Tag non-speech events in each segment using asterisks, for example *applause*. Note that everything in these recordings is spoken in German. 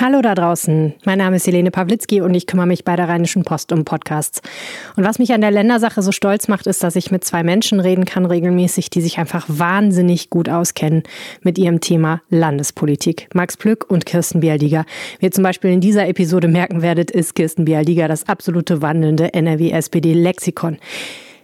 Hallo da draußen. Mein Name ist Helene Pawlitzki und ich kümmere mich bei der Rheinischen Post um Podcasts. Und was mich an der Ländersache so stolz macht, ist, dass ich mit zwei Menschen reden kann regelmäßig, die sich einfach wahnsinnig gut auskennen mit ihrem Thema Landespolitik. Max Plück und Kirsten Bialdiger. Wie ihr zum Beispiel in dieser Episode merken werdet, ist Kirsten Bialdiger das absolute wandelnde NRW-SPD-Lexikon.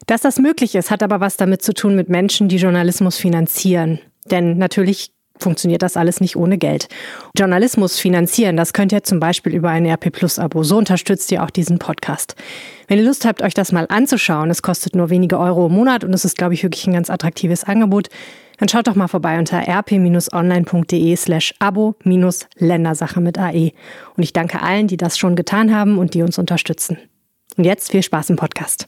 Dass das möglich ist, hat aber was damit zu tun mit Menschen, die Journalismus finanzieren. Denn natürlich funktioniert das alles nicht ohne Geld. Journalismus finanzieren, das könnt ihr zum Beispiel über ein RP Plus Abo. So unterstützt ihr auch diesen Podcast. Wenn ihr Lust habt, euch das mal anzuschauen, es kostet nur wenige Euro im Monat und es ist, glaube ich, wirklich ein ganz attraktives Angebot, dann schaut doch mal vorbei unter rp-online.de slash abo-ländersache mit AE. Und ich danke allen, die das schon getan haben und die uns unterstützen. Und jetzt viel Spaß im Podcast.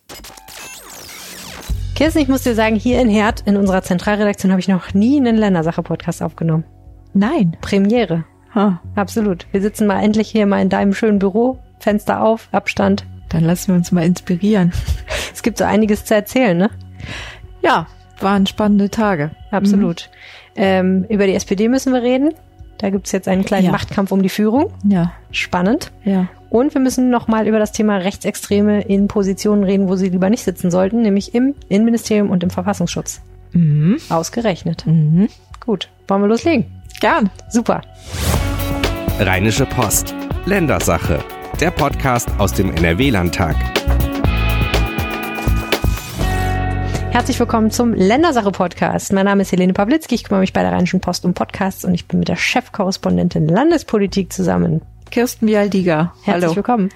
Kirsten, ich muss dir sagen, hier in Herd, in unserer Zentralredaktion, habe ich noch nie einen Ländersache-Podcast aufgenommen. Nein. Premiere. Huh. Absolut. Wir sitzen mal endlich hier mal in deinem schönen Büro, Fenster auf, Abstand. Dann lassen wir uns mal inspirieren. Es gibt so einiges zu erzählen, ne? Ja, waren spannende Tage. Absolut. Mhm. Ähm, über die SPD müssen wir reden. Da gibt's jetzt einen kleinen Ja. Machtkampf um die Führung. Ja, Spannend. ja. Und wir müssen nochmal über das Thema Rechtsextreme in Positionen reden, wo sie lieber nicht sitzen sollten, nämlich im Innenministerium und im Verfassungsschutz. Mhm. Ausgerechnet. Mhm. Gut, wollen wir loslegen? Gern. Super. Rheinische Post. Ländersache. Der Podcast aus dem NRW-Landtag. Herzlich willkommen zum Ländersache-Podcast. Mein Name ist Helene Pawlitzki, ich kümmere mich bei der Rheinischen Post um Podcasts und ich bin mit der Chefkorrespondentin Landespolitik zusammen. Kirsten Bialdiger. Herzlich Hallo. willkommen.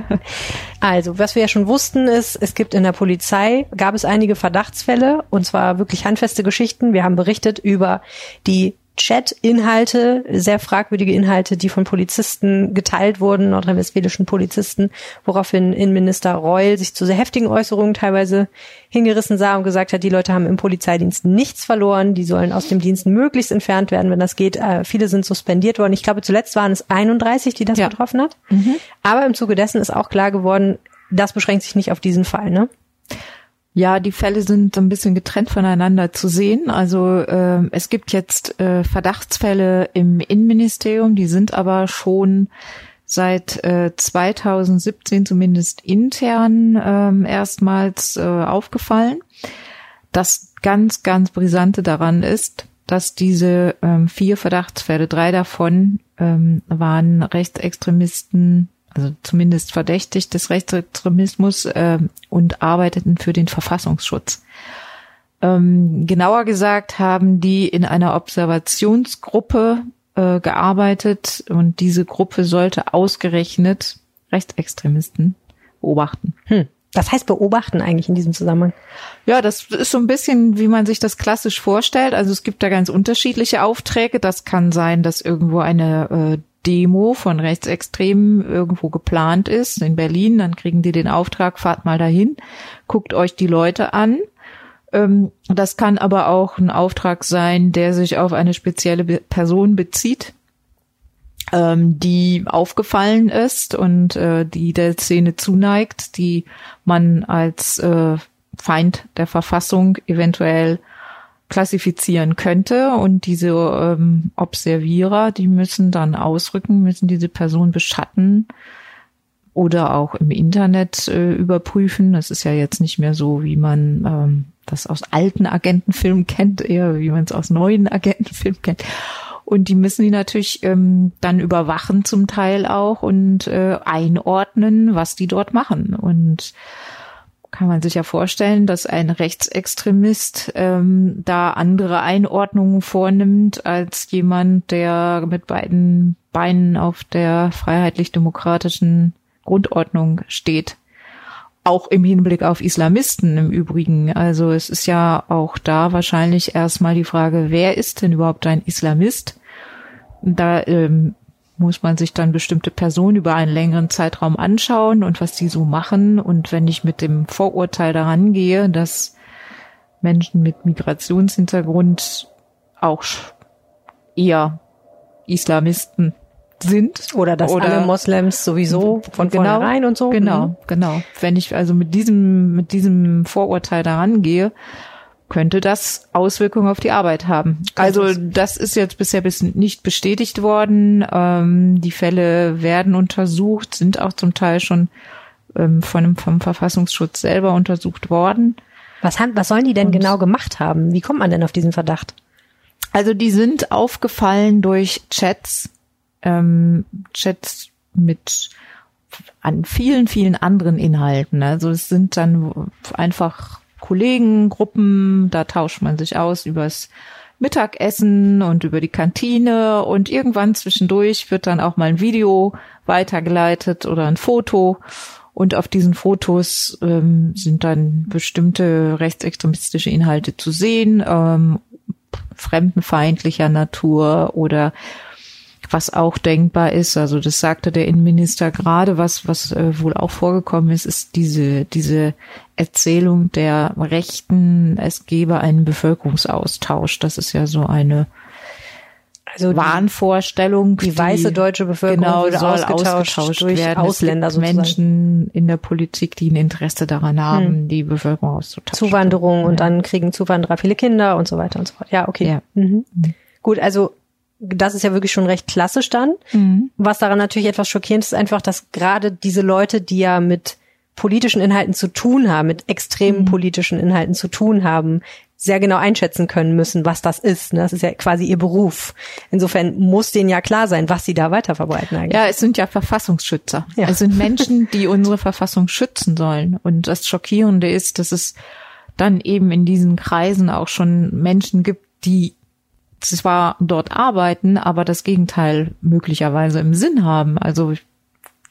*laughs* also, was wir ja schon wussten, ist, es gibt in der Polizei, gab es einige Verdachtsfälle und zwar wirklich handfeste Geschichten. Wir haben berichtet über die Chat-Inhalte, sehr fragwürdige Inhalte, die von Polizisten geteilt wurden, nordrhein-westfälischen Polizisten, woraufhin Innenminister Reul sich zu sehr heftigen Äußerungen teilweise hingerissen sah und gesagt hat, die Leute haben im Polizeidienst nichts verloren, die sollen aus dem Dienst möglichst entfernt werden, wenn das geht. Äh, viele sind suspendiert worden. Ich glaube, zuletzt waren es 31, die das Ja. betroffen hat. Aber im Zuge dessen ist auch klar geworden, das beschränkt sich nicht auf diesen Fall, ne? Ja, die Fälle sind so ein bisschen getrennt voneinander zu sehen. Also ähm, es gibt jetzt äh, Verdachtsfälle im Innenministerium, die sind aber schon seit äh, 2017 zumindest intern ähm, erstmals äh, aufgefallen. Das ganz, ganz brisante daran ist, dass diese ähm, vier Verdachtsfälle, drei davon ähm, waren Rechtsextremisten, also zumindest verdächtigt des Rechtsextremismus ähm, und arbeiteten für den Verfassungsschutz. Ähm, genauer gesagt haben die in einer Observationsgruppe äh, gearbeitet und diese Gruppe sollte ausgerechnet Rechtsextremisten beobachten. Hm. Das heißt beobachten eigentlich in diesem Zusammenhang. Ja, das ist so ein bisschen, wie man sich das klassisch vorstellt. Also es gibt da ganz unterschiedliche Aufträge. Das kann sein, dass irgendwo eine äh, Demo von Rechtsextremen irgendwo geplant ist in Berlin. Dann kriegen die den Auftrag, fahrt mal dahin, guckt euch die Leute an. Ähm, das kann aber auch ein Auftrag sein, der sich auf eine spezielle Person bezieht ähm, die aufgefallen ist und äh, die der Szene zuneigt, die man als äh, Feind der Verfassung eventuell klassifizieren könnte. Und diese ähm, Observierer, die müssen dann ausrücken, müssen diese Person beschatten oder auch im Internet äh, überprüfen. Das ist ja jetzt nicht mehr so, wie man ähm, das aus alten Agentenfilmen *laughs* kennt, eher wie man es aus neuen Agentenfilmen kennt. Und die müssen die natürlich ähm, dann überwachen zum Teil auch und äh, einordnen, was die dort machen. Und kann man sich ja vorstellen, dass ein Rechtsextremist ähm, da andere Einordnungen vornimmt als jemand, der mit beiden Beinen auf der freiheitlich-demokratischen Grundordnung steht. Auch im Hinblick auf Islamisten im Übrigen. Also es ist ja auch da wahrscheinlich erstmal die Frage, wer ist denn überhaupt ein Islamist? Da ähm, muss man sich dann bestimmte Personen über einen längeren Zeitraum anschauen und was die so machen. Und wenn ich mit dem Vorurteil daran gehe, dass Menschen mit Migrationshintergrund auch eher Islamisten sind. Oder dass Oder- alle Moslems sowieso von Genau, vornherein und so. Genau, Mhm. genau. Wenn ich also mit diesem, mit diesem Vorurteil daran gehe, könnte das Auswirkungen auf die Arbeit haben. Also das ist jetzt bisher bis nicht bestätigt worden. Ähm, die Fälle werden untersucht, sind auch zum Teil schon ähm, von, vom Verfassungsschutz selber untersucht worden. Was, haben, was sollen die denn Und, genau gemacht haben? Wie kommt man denn auf diesen Verdacht? Also die sind aufgefallen durch Chats, ähm, Chats mit an vielen, vielen anderen Inhalten. Also es sind dann einfach Kollegengruppen, da tauscht man sich aus übers Mittagessen und über die Kantine und irgendwann zwischendurch wird dann auch mal ein Video weitergeleitet oder ein Foto. Und auf diesen Fotos ähm, sind dann bestimmte rechtsextremistische Inhalte zu sehen, ähm, fremdenfeindlicher Natur oder was auch denkbar ist, also das sagte der Innenminister gerade, was, was äh, wohl auch vorgekommen ist, ist diese, diese Erzählung der Rechten, es gebe einen Bevölkerungsaustausch. Das ist ja so eine also Wahnvorstellung. Die, die weiße deutsche Bevölkerung genau, soll ausgetauscht, ausgetauscht durch werden. Ausländer gibt Menschen in der Politik, die ein Interesse daran haben, hm. die Bevölkerung auszutauschen. Zuwanderung ja. und dann kriegen Zuwanderer viele Kinder und so weiter und so fort. Ja, okay. Ja. Mhm. Mhm. Gut, also das ist ja wirklich schon recht klassisch dann. Mhm. Was daran natürlich etwas schockierend ist, einfach, dass gerade diese Leute, die ja mit politischen Inhalten zu tun haben, mit extremen mhm. politischen Inhalten zu tun haben, sehr genau einschätzen können müssen, was das ist. Ne? Das ist ja quasi ihr Beruf. Insofern muss denen ja klar sein, was sie da weiterverbreiten eigentlich. Ja, es sind ja Verfassungsschützer. Ja. Es sind Menschen, *laughs* die unsere Verfassung schützen sollen. Und das Schockierende ist, dass es dann eben in diesen Kreisen auch schon Menschen gibt, die zwar dort arbeiten, aber das Gegenteil möglicherweise im Sinn haben. Also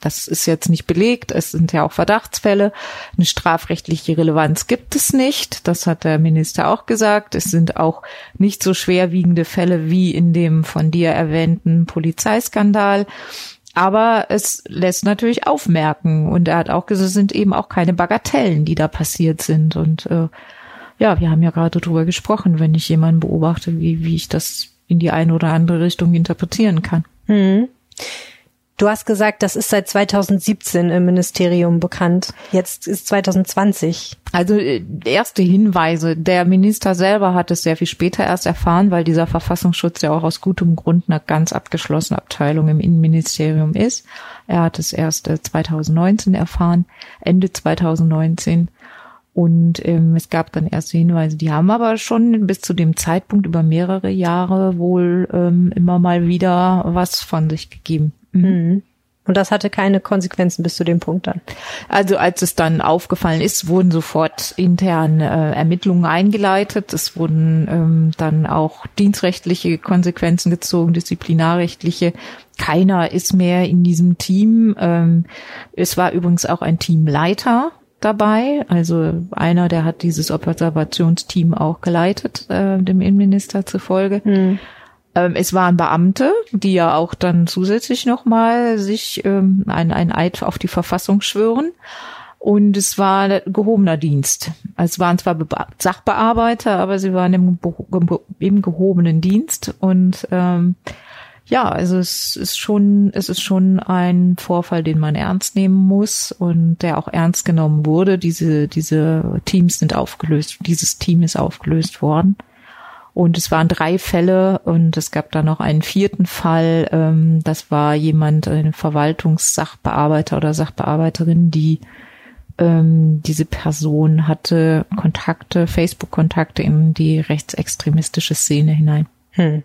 das ist jetzt nicht belegt. Es sind ja auch Verdachtsfälle. Eine strafrechtliche Relevanz gibt es nicht. Das hat der Minister auch gesagt. Es sind auch nicht so schwerwiegende Fälle wie in dem von dir erwähnten Polizeiskandal. Aber es lässt natürlich aufmerken. Und er hat auch gesagt, es sind eben auch keine Bagatellen, die da passiert sind. Und äh, ja, wir haben ja gerade drüber gesprochen, wenn ich jemanden beobachte, wie, wie ich das in die eine oder andere Richtung interpretieren kann. Mhm. Du hast gesagt, das ist seit 2017 im Ministerium bekannt. Jetzt ist 2020. Also äh, erste Hinweise. Der Minister selber hat es sehr viel später erst erfahren, weil dieser Verfassungsschutz ja auch aus gutem Grund eine ganz abgeschlossene Abteilung im Innenministerium ist. Er hat es erst 2019 äh, erfahren, Ende 2019. Und ähm, es gab dann erste Hinweise, die haben aber schon bis zu dem Zeitpunkt über mehrere Jahre wohl ähm, immer mal wieder was von sich gegeben. Mhm. mhm. Und das hatte keine Konsequenzen bis zu dem Punkt dann. Also als es dann aufgefallen ist, wurden sofort intern äh, Ermittlungen eingeleitet. Es wurden ähm, dann auch dienstrechtliche Konsequenzen gezogen, disziplinarrechtliche. Keiner ist mehr in diesem Team. Ähm, es war übrigens auch ein Teamleiter dabei. Also einer, der hat dieses Observationsteam auch geleitet, äh, dem Innenminister zufolge. Mhm. Ähm, es waren Beamte, die ja auch dann zusätzlich nochmal sich ähm, ein, ein Eid auf die Verfassung schwören. Und es war gehobener Dienst. Es waren zwar Be Sachbearbeiter, aber sie waren im, im gehobenen Dienst. Und ähm, ja, also es ist schon, es ist schon ein Vorfall, den man ernst nehmen muss und der auch ernst genommen wurde. Diese, diese Teams sind aufgelöst, dieses Team ist aufgelöst worden. Und es waren drei Fälle und es gab da noch einen vierten Fall. Ähm, das war jemand, eine Verwaltungssachbearbeiter oder Sachbearbeiterin, die ähm, diese Person hatte Kontakte, Facebook-Kontakte in die rechtsextremistische Szene hinein. Hm.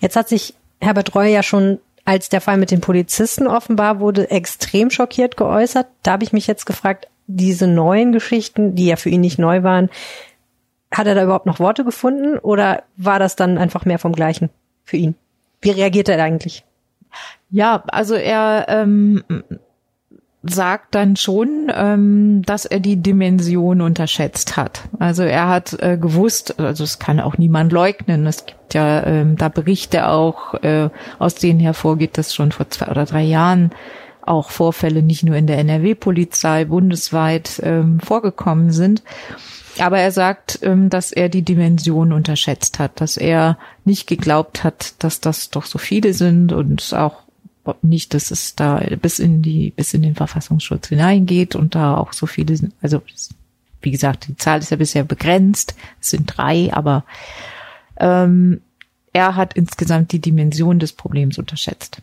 Jetzt hat sich Herbert Reul ja schon, als der Fall mit den Polizisten offenbar wurde, extrem schockiert geäußert. Da habe ich mich jetzt gefragt, diese neuen Geschichten, die ja für ihn nicht neu waren, hat er da überhaupt noch Worte gefunden oder war das dann einfach mehr vom Gleichen für ihn? Wie reagiert er eigentlich? Ja, also er ähm, sagt dann schon, ähm, dass er die Dimension unterschätzt hat. Also er hat äh, gewusst, also es kann auch niemand leugnen. Es gibt ja ähm, da Berichte auch, äh, aus denen hervorgeht, dass schon vor zwei oder drei Jahren auch Vorfälle nicht nur in der NRW-Polizei bundesweit ähm, vorgekommen sind. Aber er sagt, ähm, dass er die Dimension unterschätzt hat, dass er nicht geglaubt hat, dass das doch so viele sind und auch nicht, dass es da bis in die, bis in den Verfassungsschutz hineingeht und da auch so viele sind. Also wie gesagt, die Zahl ist ja bisher begrenzt, es sind drei, aber ähm, er hat insgesamt die Dimension des Problems unterschätzt.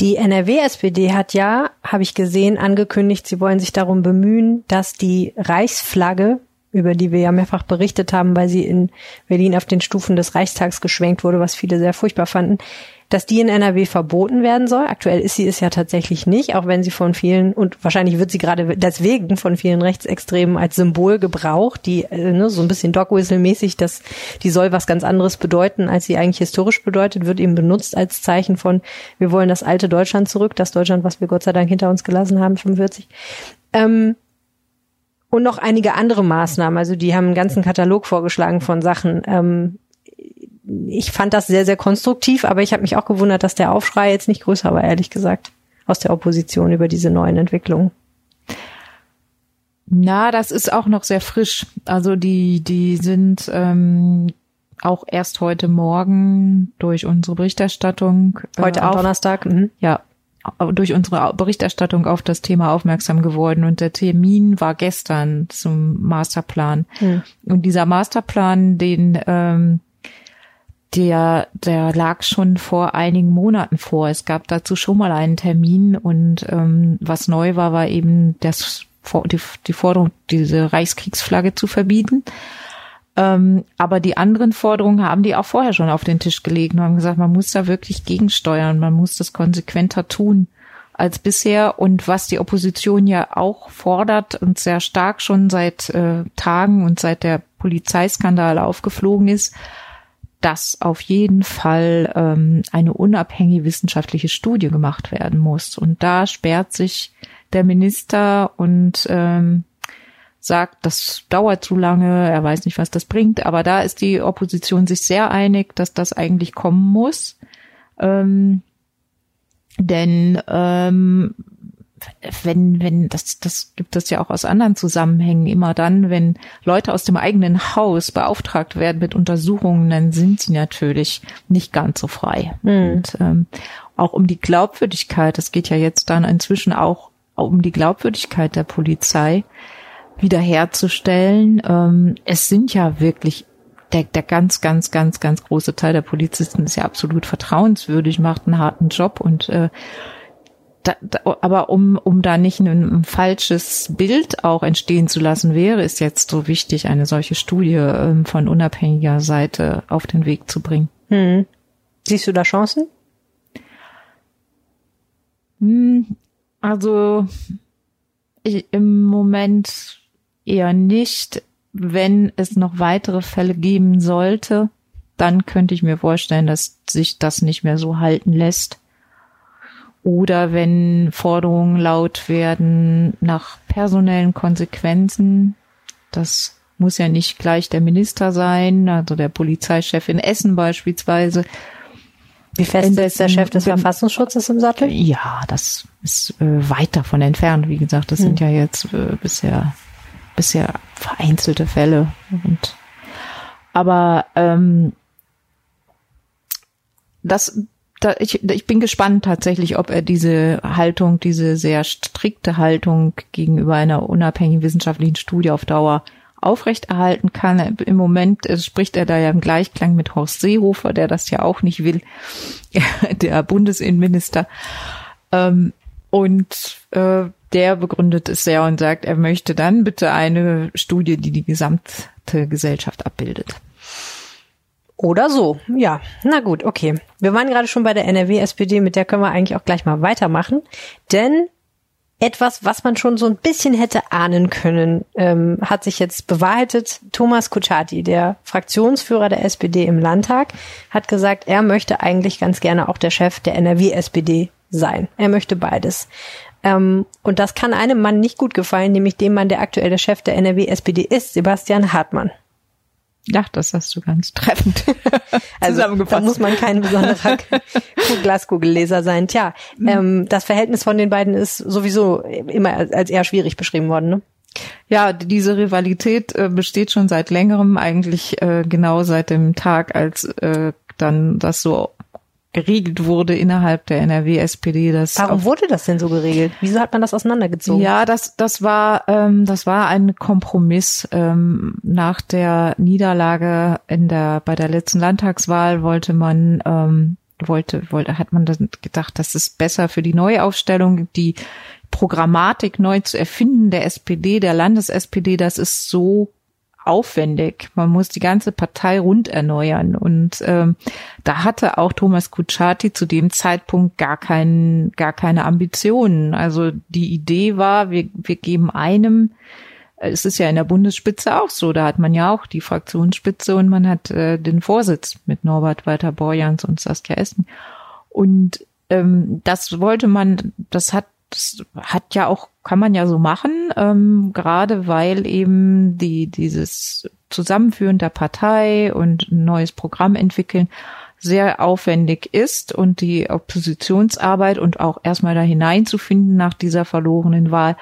Die NRW-SPD hat ja, habe ich gesehen, angekündigt, sie wollen sich darum bemühen, dass die Reichsflagge, über die wir ja mehrfach berichtet haben, weil sie in Berlin auf den Stufen des Reichstags geschwenkt wurde, was viele sehr furchtbar fanden, dass die in NRW verboten werden soll. Aktuell ist sie es ja tatsächlich nicht, auch wenn sie von vielen, und wahrscheinlich wird sie gerade deswegen von vielen Rechtsextremen als Symbol gebraucht, die äh, ne, so ein bisschen Dogwhistle-mäßig, dass die soll was ganz anderes bedeuten, als sie eigentlich historisch bedeutet, wird eben benutzt als Zeichen von, wir wollen das alte Deutschland zurück, das Deutschland, was wir Gott sei Dank hinter uns gelassen haben, 45. Ähm, und noch einige andere Maßnahmen. Also die haben einen ganzen Katalog vorgeschlagen von Sachen. Ähm, ich fand das sehr, sehr konstruktiv, aber ich habe mich auch gewundert, dass der Aufschrei jetzt nicht größer war, ehrlich gesagt, aus der Opposition über diese neuen Entwicklungen. Na, das ist auch noch sehr frisch. Also die, die sind ähm, auch erst heute Morgen durch unsere Berichterstattung. Äh, heute am Donnerstag. Mhm. Ja, durch unsere Berichterstattung auf das Thema aufmerksam geworden und der Termin war gestern zum Masterplan. Mhm. Und dieser Masterplan, den ähm, der, der lag schon vor einigen Monaten vor. Es gab dazu schon mal einen Termin und ähm, was neu war, war eben das, die, die Forderung, diese Reichskriegsflagge zu verbieten. Ähm, aber die anderen Forderungen haben die auch vorher schon auf den Tisch gelegt und haben gesagt, man muss da wirklich gegensteuern, man muss das konsequenter tun als bisher. Und was die Opposition ja auch fordert und sehr stark schon seit äh, Tagen und seit der Polizeiskandal aufgeflogen ist, dass auf jeden Fall ähm, eine unabhängige wissenschaftliche Studie gemacht werden muss. Und da sperrt sich der Minister und ähm, sagt, das dauert zu lange, er weiß nicht, was das bringt, aber da ist die Opposition sich sehr einig, dass das eigentlich kommen muss. Ähm, denn ähm, wenn, wenn, das, das gibt es ja auch aus anderen Zusammenhängen immer dann, wenn Leute aus dem eigenen Haus beauftragt werden mit Untersuchungen, dann sind sie natürlich nicht ganz so frei. Mhm. Und ähm, auch um die Glaubwürdigkeit, das geht ja jetzt dann inzwischen auch um die Glaubwürdigkeit der Polizei wiederherzustellen. Ähm, es sind ja wirklich der, der ganz, ganz, ganz, ganz große Teil der Polizisten ist ja absolut vertrauenswürdig, macht einen harten Job und äh, da, da, aber um, um da nicht ein, ein, falsches Bild auch entstehen zu lassen, wäre es jetzt so wichtig, eine solche Studie ähm, von unabhängiger Seite auf den Weg zu bringen. Hm. Siehst du da Chancen? Hm, also ich, im Moment eher nicht. Wenn es noch weitere Fälle geben sollte, dann könnte ich mir vorstellen, dass sich das nicht mehr so halten lässt. Oder wenn Forderungen laut werden nach personellen Konsequenzen, das muss ja nicht gleich der Minister sein, also der Polizeichef in Essen beispielsweise. Wie fest ist der Chef des Verfassungsschutzes im Sattel? Ja, das ist äh, weit davon entfernt. Wie gesagt, das hm. sind ja jetzt äh, bisher bisher vereinzelte Fälle. Und aber ähm, das da, ich, ich bin gespannt tatsächlich, ob er diese Haltung, diese sehr strikte Haltung gegenüber einer unabhängigen wissenschaftlichen Studie auf Dauer aufrechterhalten kann. Im Moment spricht er da ja im Gleichklang mit Horst Seehofer, der das ja auch nicht will, *laughs* der Bundesinnenminister. Ähm, und äh, der begründet es sehr und sagt, er möchte dann bitte eine Studie, die die gesamte Gesellschaft abbildet. Oder so, ja. Na gut, okay. Wir waren gerade schon bei der NRW-SPD, mit der können wir eigentlich auch gleich mal weitermachen. Denn etwas, was man schon so ein bisschen hätte ahnen können, ähm, hat sich jetzt bewahrheitet. Thomas Kutschaty, der Fraktionsführer der SPD im Landtag, hat gesagt, er möchte eigentlich ganz gerne auch der Chef der NRW-SPD sein. Er möchte beides. Ähm, und das kann einem Mann nicht gut gefallen, nämlich dem Mann, der aktuelle Chef der NRW-SPD ist, Sebastian Hartmann. Ja, das hast du ganz treffend *laughs* also, zusammengefasst. Da muss man kein besonderer *laughs* Glaskugel-Leser sein. Tja, mhm. ähm, das Verhältnis von den beiden ist sowieso immer als eher schwierig beschrieben worden. Ne? Ja, diese Rivalität äh, besteht schon seit längerem, eigentlich äh, genau seit dem Tag, als äh, dann das so geregelt wurde innerhalb der NRW-SPD. Warum wurde das denn so geregelt? Wieso hat man das auseinandergezogen? Ja, das das war ähm, das war ein Kompromiss ähm, nach der Niederlage in der bei der letzten Landtagswahl wollte man ähm, wollte wollte hat man dann gedacht, das ist besser für die Neuaufstellung die Programmatik neu zu erfinden der SPD der Landes-SPD. Das ist so aufwendig. Man muss die ganze Partei rund erneuern. Und ähm, da hatte auch Thomas Kutschaty zu dem Zeitpunkt gar keinen, gar keine Ambitionen. Also die Idee war, wir, wir geben einem es ist ja in der Bundesspitze auch so. Da hat man ja auch die Fraktionsspitze und man hat äh, den Vorsitz mit Norbert Walter Borjans und Saskia Essen. Und ähm, das wollte man, das hat das hat ja auch, kann man ja so machen, ähm, gerade weil eben die, dieses Zusammenführen der Partei und ein neues Programm entwickeln sehr aufwendig ist und die Oppositionsarbeit und auch erstmal da hineinzufinden nach dieser verlorenen Wahl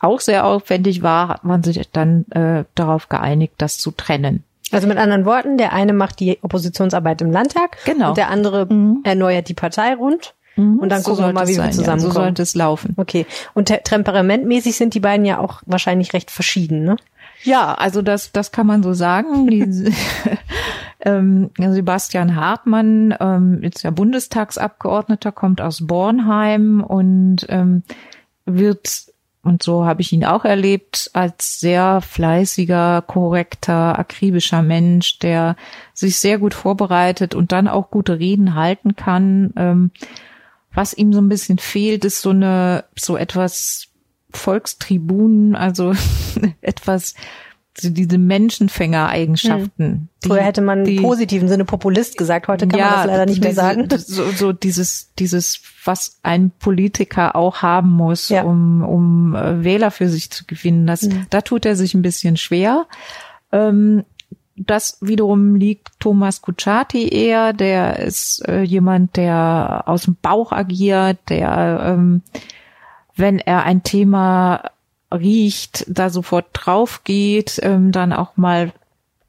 auch sehr aufwendig war, hat man sich dann äh, darauf geeinigt, das zu trennen. Also mit anderen Worten, der eine macht die Oppositionsarbeit im Landtag genau. und der andere mhm. erneuert die Partei rund. Mhm. Und dann so gucken wir mal, wie wir zusammenkommen. Ja, so sollte es laufen. Okay. Und temperamentmäßig sind die beiden ja auch wahrscheinlich recht verschieden, ne? Ja, also das, das kann man so sagen. Die, *laughs* *laughs* ähm, Sebastian Hartmann ähm, ist ja Bundestagsabgeordneter, kommt aus Bornheim und ähm, wird und so habe ich ihn auch erlebt als sehr fleißiger, korrekter, akribischer Mensch, der sich sehr gut vorbereitet und dann auch gute Reden halten kann. Ähm, was ihm so ein bisschen fehlt, ist so eine, so etwas Volkstribunen, also *laughs* etwas, so diese Menschenfänger-Eigenschaften. Hm. Früher hätte man im positiven Sinne Populist gesagt, heute kann ja, man das leider nicht diese, mehr sagen. *laughs* So, so dieses, dieses, was ein Politiker auch haben muss, ja. um, um äh, Wähler für sich zu gewinnen, das, hm. da tut er sich ein bisschen schwer. Ähm, das wiederum liegt Thomas Kutschaty eher, der ist äh, jemand, der aus dem Bauch agiert, der, ähm, wenn er ein Thema riecht, da sofort drauf geht, ähm, dann auch mal,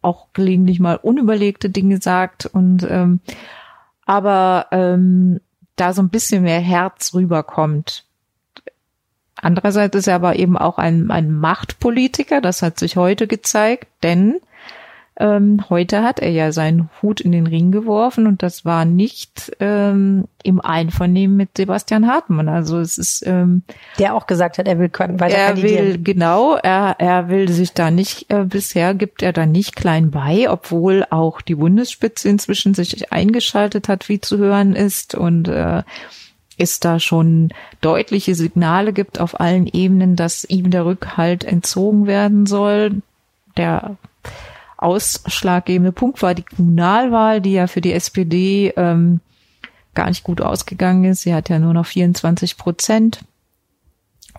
auch gelegentlich mal unüberlegte Dinge sagt und ähm, aber ähm, da so ein bisschen mehr Herz rüberkommt. Andererseits ist er aber eben auch ein, ein Machtpolitiker, das hat sich heute gezeigt, denn ähm, heute hat er ja seinen Hut in den Ring geworfen und das war nicht ähm, im Einvernehmen mit Sebastian Hartmann. Also es ist ähm, der auch gesagt hat, er will weiter er will genau, er er will sich da nicht äh, bisher gibt er da nicht klein bei, obwohl auch die Bundesspitze inzwischen sich eingeschaltet hat, wie zu hören ist und äh, es da schon deutliche Signale gibt auf allen Ebenen, dass ihm der Rückhalt entzogen werden soll. Der ausschlaggebende Punkt war die Kommunalwahl, die ja für die SPD ähm, gar nicht gut ausgegangen ist. Sie hat ja nur noch 24 Prozent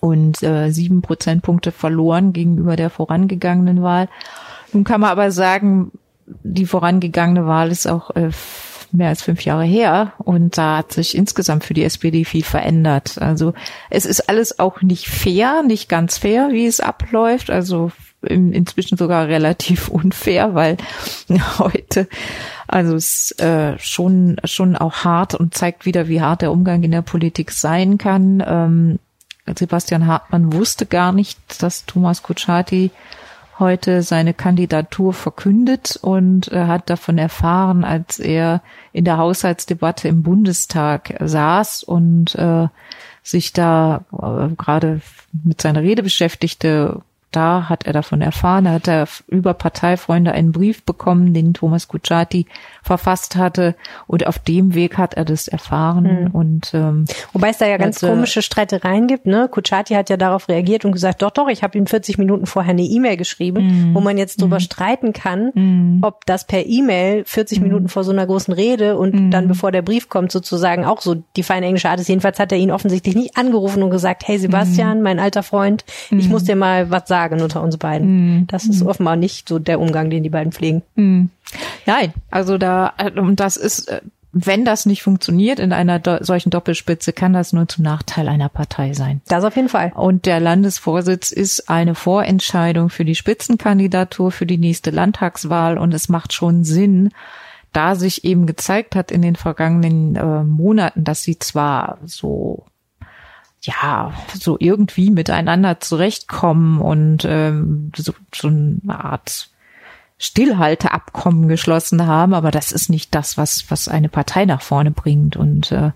und äh, sieben Prozentpunkte verloren gegenüber der vorangegangenen Wahl. Nun kann man aber sagen, die vorangegangene Wahl ist auch äh, mehr als fünf Jahre her und da hat sich insgesamt für die SPD viel verändert. Also es ist alles auch nicht fair, nicht ganz fair, wie es abläuft. Also inzwischen sogar relativ *laughs* unfair, weil heute, also es ist äh, schon, schon auch hart und zeigt wieder, wie hart der Umgang in der Politik sein kann. Ähm, Sebastian Hartmann wusste gar nicht, dass Thomas Kutschaty heute seine Kandidatur verkündet und äh, hat davon erfahren, als er in der Haushaltsdebatte im Bundestag saß und äh, sich da äh, gerade mit seiner Rede beschäftigte, da hat er davon erfahren. Da hat er über Parteifreunde einen Brief bekommen, den Thomas Kutschaty verfasst hatte. Und auf dem Weg hat er das erfahren. Mhm. Und ähm, wobei es da ja ganz hatte, komische Streitereien gibt. Ne, Kutschaty hat ja darauf reagiert und gesagt: Doch, doch, ich habe ihm 40 Minuten vorher eine E-Mail geschrieben, mhm. wo man jetzt drüber mhm. streiten kann, mhm. ob das per E-Mail 40 mhm. Minuten vor so einer großen Rede und mhm. dann bevor der Brief kommt sozusagen auch so die feine englische Art ist. Jedenfalls hat er ihn offensichtlich nicht angerufen und gesagt: Hey Sebastian, mein alter Freund, ich muss dir mal was sagen sagen unter uns beiden. Mm. Das ist mm. offenbar nicht so der Umgang, den die beiden pflegen. Mm. Nein, also da, und das ist, äh, wenn das nicht funktioniert in einer do solchen Doppelspitze, kann das nur zum Nachteil einer Partei sein. Das auf jeden Fall. Und der Landesvorsitz ist eine Vorentscheidung für die Spitzenkandidatur für die nächste Landtagswahl und es macht schon Sinn, da sich eben gezeigt hat in den vergangenen äh, Monaten, dass sie zwar so ja, so irgendwie miteinander zurechtkommen und ähm, so, so eine Art Stillhalteabkommen geschlossen haben, aber das ist nicht das, was, was eine Partei nach vorne bringt. Und äh,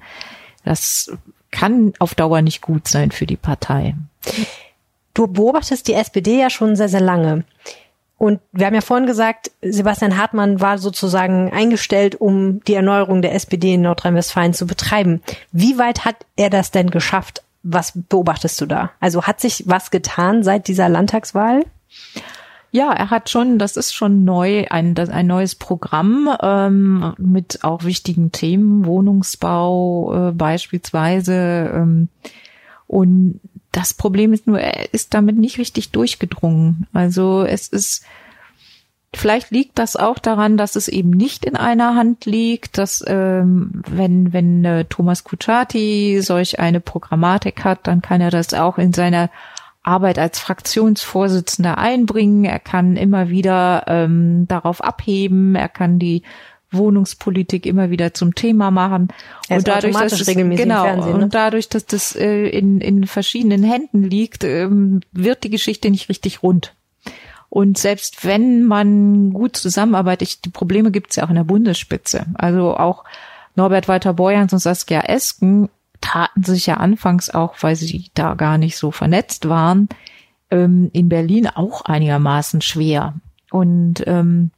das kann auf Dauer nicht gut sein für die Partei. Du beobachtest die SPD ja schon sehr, sehr lange. Und wir haben ja vorhin gesagt, Sebastian Hartmann war sozusagen eingestellt, um die Erneuerung der SPD in Nordrhein-Westfalen zu betreiben. Wie weit hat er das denn geschafft? Was beobachtest du da? Also hat sich was getan seit dieser Landtagswahl? Ja, er hat schon, das ist schon neu, ein, ein neues Programm ähm, mit auch wichtigen Themen, Wohnungsbau äh, beispielsweise. Ähm, und das Problem ist nur, er ist damit nicht richtig durchgedrungen. Also es ist, vielleicht liegt das auch daran, dass es eben nicht in einer Hand liegt, dass ähm, wenn, wenn äh, Thomas Kutschaty solch eine Programmatik hat, dann kann er das auch in seiner Arbeit als Fraktionsvorsitzender einbringen. Er kann immer wieder ähm, darauf abheben. Er kann die Wohnungspolitik immer wieder zum Thema machen. Er und dadurch, dass es, genau, ne? und dadurch, dass das äh, in, in verschiedenen Händen liegt, ähm, wird die Geschichte nicht richtig rund. Und selbst wenn man gut zusammenarbeitet, die Probleme gibt es ja auch in der Bundesspitze. Also auch Norbert Walter Borjans und Saskia Esken taten sich ja anfangs auch, weil sie da gar nicht so vernetzt waren, ähm, in Berlin auch einigermaßen schwer. Und ähm,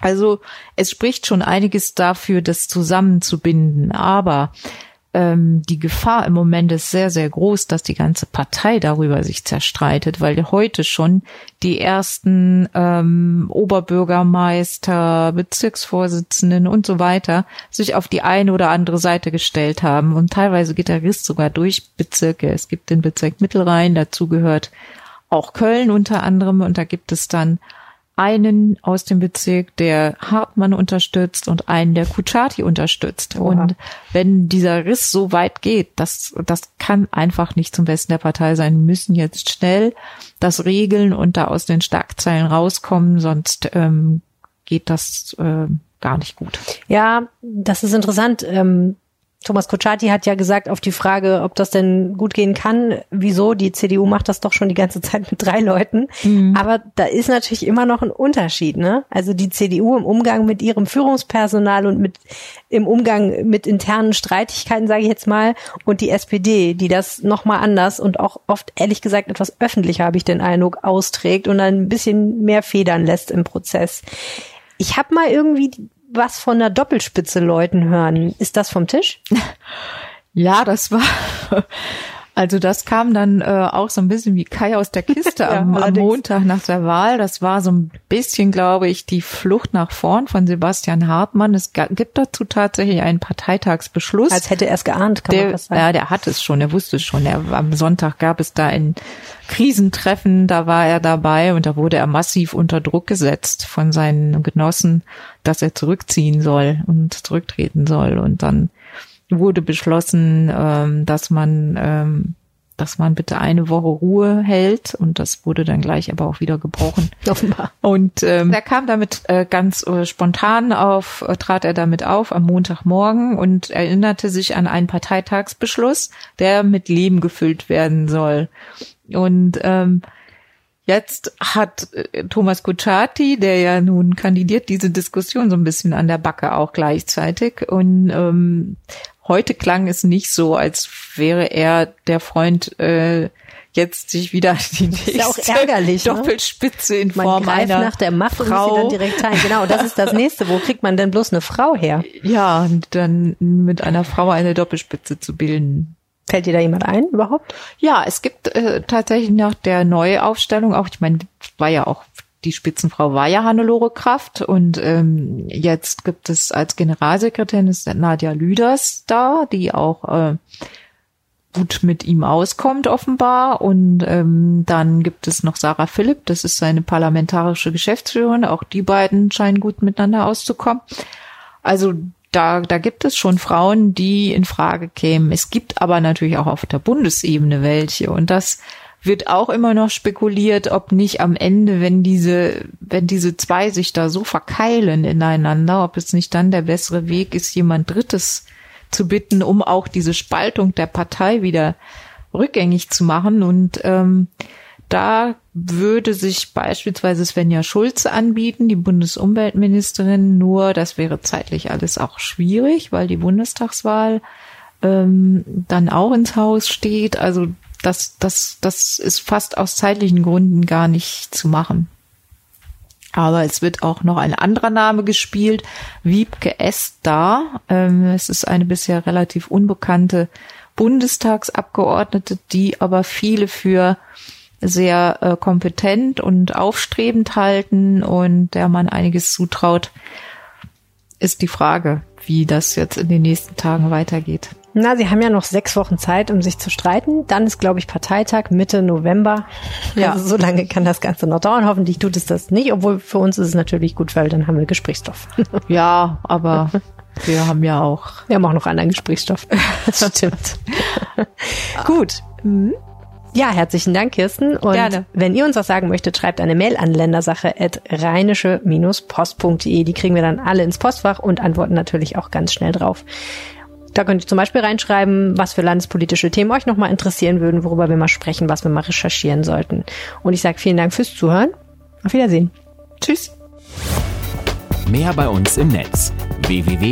also es spricht schon einiges dafür, das zusammenzubinden. Aber ähm, die Gefahr im Moment ist sehr, sehr groß, dass die ganze Partei darüber sich zerstreitet, weil heute schon die ersten ähm, Oberbürgermeister, Bezirksvorsitzenden und so weiter sich auf die eine oder andere Seite gestellt haben. Und teilweise geht der Riss sogar durch Bezirke. Es gibt den Bezirk Mittelrhein, dazu gehört auch Köln unter anderem und da gibt es dann einen aus dem Bezirk, der Hartmann unterstützt und einen, der Kuchati unterstützt. Oha. Und wenn dieser Riss so weit geht, das, das kann einfach nicht zum Besten der Partei sein. Wir müssen jetzt schnell das regeln und da aus den Schlagzeilen rauskommen, sonst ähm, geht das äh, gar nicht gut. Ja, das ist interessant. Ähm Thomas Kutschaty hat ja gesagt auf die Frage, ob das denn gut gehen kann, wieso, die CDU macht das doch schon die ganze Zeit mit drei Leuten. Mhm. Aber da ist natürlich immer noch ein Unterschied, ne? Also die CDU im Umgang mit ihrem Führungspersonal und mit im Umgang mit internen Streitigkeiten, sage ich jetzt mal, und die SPD, die das nochmal anders und auch oft ehrlich gesagt etwas öffentlicher, habe ich den Eindruck, austrägt und dann ein bisschen mehr federn lässt im Prozess. Ich habe mal irgendwie was von der Doppelspitze läuten hören. Ist das vom Tisch? *laughs* Ja, das war. Also das kam dann äh, auch so ein bisschen wie Kai aus der Kiste *laughs* am, ja, am Montag nach der Wahl. Das war so ein bisschen, glaube ich, die Flucht nach vorn von Sebastian Hartmann. Es gibt dazu tatsächlich einen Parteitagsbeschluss. Als hätte er es geahnt, kann der, man das sagen. Ja, der hat es schon, er wusste es schon. Er, am Sonntag gab es da ein Krisentreffen, da war er dabei und da wurde er massiv unter Druck gesetzt von seinen Genossen, dass er zurückziehen soll und zurücktreten soll. Und dann wurde beschlossen, ähm, dass man ähm, dass man bitte eine Woche Ruhe hält und das wurde dann gleich aber auch wieder gebrochen. *laughs* Offenbar. Und ähm, er kam damit äh, ganz äh, spontan auf, äh, trat er damit auf am Montagmorgen und erinnerte sich an einen Parteitagsbeschluss, der mit Leben gefüllt werden soll. Und ähm, Jetzt hat äh, Thomas Kutschaty, der ja nun kandidiert, diese Diskussion so ein bisschen an der Backe auch gleichzeitig. Und ähm, heute klang es nicht so, als wäre er der Freund, äh, jetzt sich wieder die nächste ja auch ärgerlich, ne? Doppelspitze ne? in man Form einer nach der Macht Frau. dann direkt ein. Genau, das ist das nächste. Wo kriegt man denn bloß eine Frau her? Ja, und dann mit einer Frau eine Doppelspitze zu bilden. Fällt dir da jemand ein überhaupt? Ja, es gibt äh, tatsächlich nach der Neuaufstellung auch, ich meine, war ja auch die Spitzenfrau war ja Hannelore Kraft und ähm, jetzt gibt es als Generalsekretärin ist Nadja Lüders da, die auch äh, gut mit ihm auskommt offenbar und ähm, dann gibt es noch Sarah Philipp, das ist seine parlamentarische Geschäftsführerin, auch die beiden scheinen gut miteinander auszukommen. Also da, da gibt es schon Frauen, die in Frage kämen. Es gibt aber natürlich auch auf der Bundesebene welche und das wird auch immer noch spekuliert, ob nicht am Ende, wenn diese, wenn diese zwei sich da so verkeilen ineinander, ob es nicht dann der bessere Weg ist, jemand Drittes zu bitten, um auch diese Spaltung der Partei wieder rückgängig zu machen. Und ähm, da würde sich beispielsweise Svenja Schulze anbieten, die Bundesumweltministerin, nur das wäre zeitlich alles auch schwierig, weil die Bundestagswahl ähm, dann auch ins Haus steht. Also das, das, das ist fast aus zeitlichen Gründen gar nicht zu machen. Aber es wird auch noch ein anderer Name gespielt, Wiebke Esther. Ähm, es ist eine bisher relativ unbekannte Bundestagsabgeordnete, die aber viele für sehr äh, kompetent und aufstrebend halten und der man einiges zutraut, ist die Frage, wie das jetzt in den nächsten Tagen weitergeht. Na, Sie haben ja noch sechs Wochen Zeit, um sich zu streiten. Dann ist, glaube ich, Parteitag Mitte November. Ja. Also so lange kann das Ganze noch dauern. Hoffentlich tut es das nicht, obwohl für uns ist es natürlich gut, weil dann haben wir Gesprächsstoff. *laughs* Ja, aber wir haben ja auch. Wir haben auch noch anderen Gesprächsstoff. Das *laughs* stimmt. *laughs* gut. Mhm. Ja, herzlichen Dank, Kirsten. Und Gerne. wenn ihr uns was sagen möchtet, schreibt eine Mail an ländersache.rheinische-post.de. Die kriegen wir dann alle ins Postfach und antworten natürlich auch ganz schnell drauf. Da könnt ihr zum Beispiel reinschreiben, was für landespolitische Themen euch nochmal interessieren würden, worüber wir mal sprechen, was wir mal recherchieren sollten. Und ich sage vielen Dank fürs Zuhören. Auf Wiedersehen. Tschüss. Mehr bei uns im Netz www.rp-online.de